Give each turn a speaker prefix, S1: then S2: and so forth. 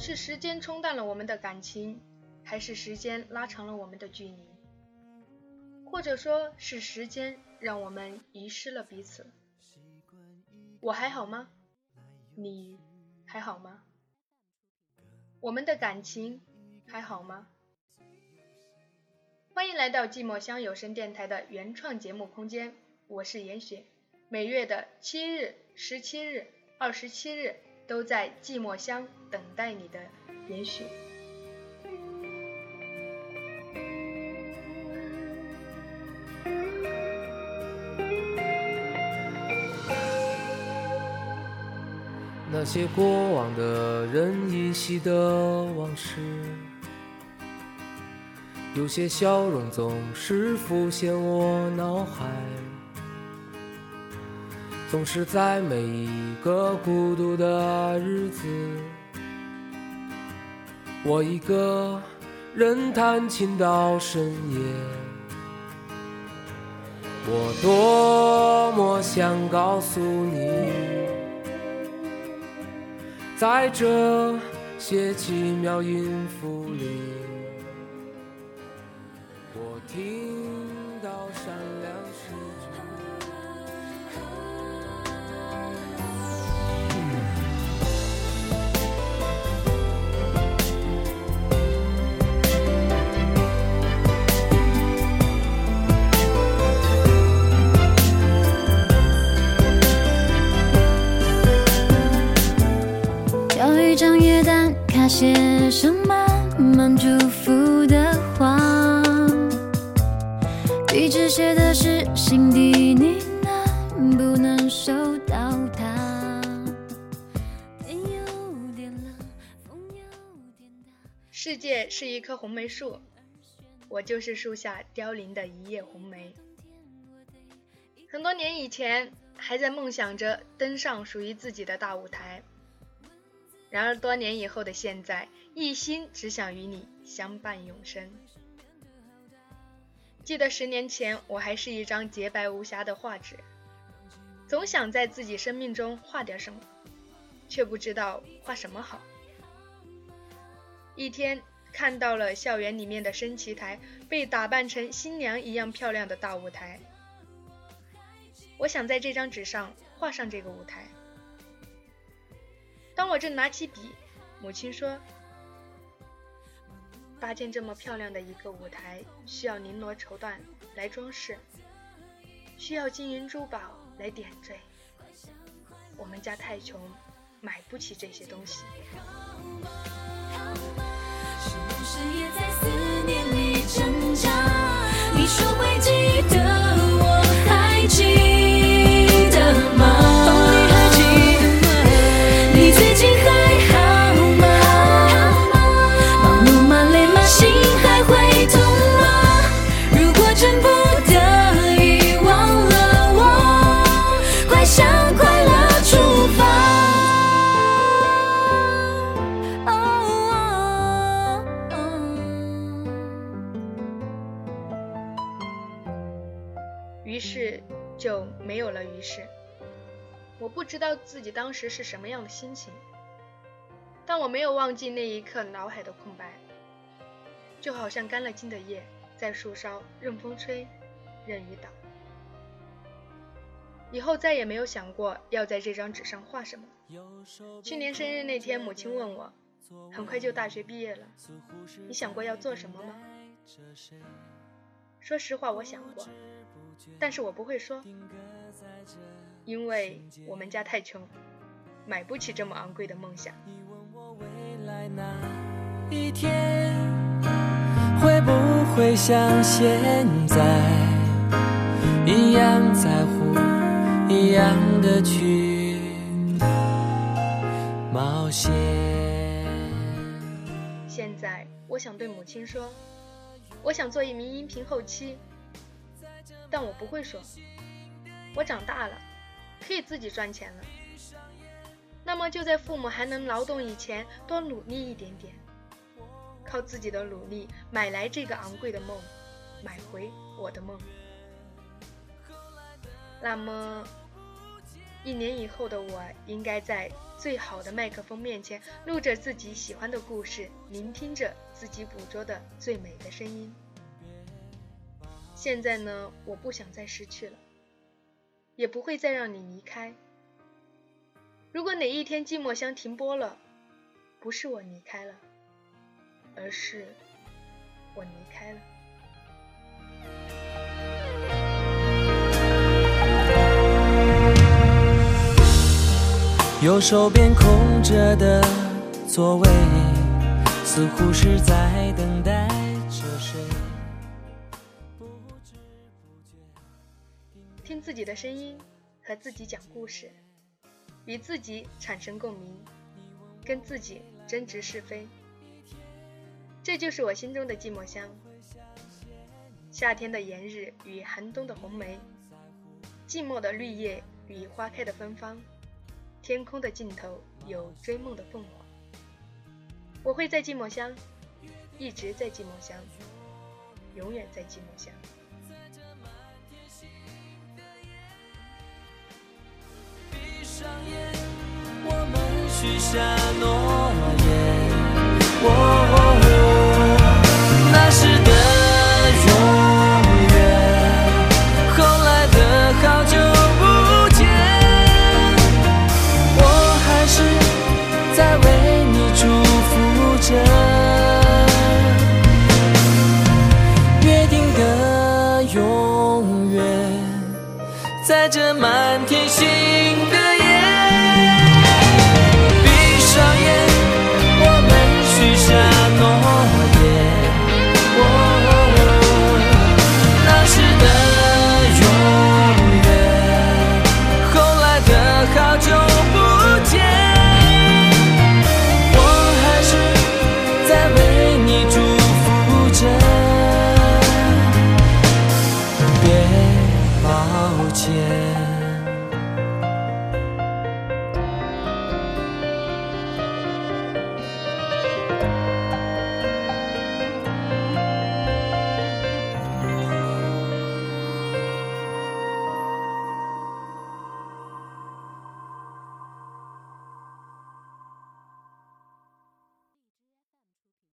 S1: 是时间冲淡了我们的感情，还是时间拉长了我们的距离？或者说是时间让我们遗失了彼此？我还好吗？你还好吗？我们的感情还好吗？欢迎来到寂寞乡有声电台的原创节目空间，我是严雪。每月的七日、十七日、二十七日，都在寂寞乡等待你的也许。
S2: 那些过往的人依稀的往事，有些笑容总是浮现我脑海。总是在每一个孤独的日子，我一个人弹琴到深夜。我多么想告诉你，在这些奇妙音符里，我听
S3: 张夜单，卡写上满满祝福的话，地址写的是心底呢喃，不能收到它。天有点冷，风有点大。
S1: 世界是一棵红梅树，我就是树下凋零的一叶红梅。很多年以前，还在梦想着登上属于自己的大舞台，然而多年以后的现在，一心只想与你相伴永生。记得十年前，我还是一张洁白无瑕的画纸，总想在自己生命中画点什么，却不知道画什么好。一天看到了校园里面的升旗台被打扮成新娘一样漂亮的大舞台，我想在这张纸上画上这个舞台。当我正拿起笔，母亲说：“搭建这么漂亮的一个舞台，需要绫罗绸缎来装饰，需要金银珠宝来点缀。我们家太穷，买不起这些东西。”
S3: 是也在思念里挣扎？你说会记得，
S1: 就没有了于是。我不知道自己当时是什么样的心情，但我没有忘记那一刻脑海的空白，就好像干了茎的叶在树梢，任风吹，任雨打。以后再也没有想过要在这张纸上画什么。去年生日那天，母亲问我，很快就大学毕业了，你想过要做什么吗？说实话，我想过，但是我不会说，因为我们家太穷，买不起这么昂贵的梦想。
S2: 你问我未来哪一天会不会像现在一样在乎，一样的去冒险？
S1: 现在，我想对母亲说，我想做一名音频后期，但我不会说，我长大了，可以自己赚钱了。那么就在父母还能劳动以前，多努力一点点，靠自己的努力买来这个昂贵的梦，买回我的梦。那么，一年以后的我，应该在最好的麦克风面前录着自己喜欢的故事，聆听着自己捕捉的最美的声音。现在呢，我不想再失去了，也不会再让你离开。如果哪一天寂寞乡停播了，不是我离开了，而是我离开了。
S2: 右手边空着的座位，似乎是在等待
S1: 听自己的声音，和自己讲故事，与自己产生共鸣，跟自己争执是非，这就是我心中的寂寞乡。夏天的炎日与寒冬的红梅，寂寞的绿叶与花开的芬芳。天空的尽头有追梦的凤凰，我会在寂寞乡，一直在寂寞乡，永远在寂寞乡。
S2: 我们许下诺言。那时的永远，后来的好久不见，我还是在为你祝福着。约定的永远，在这满天星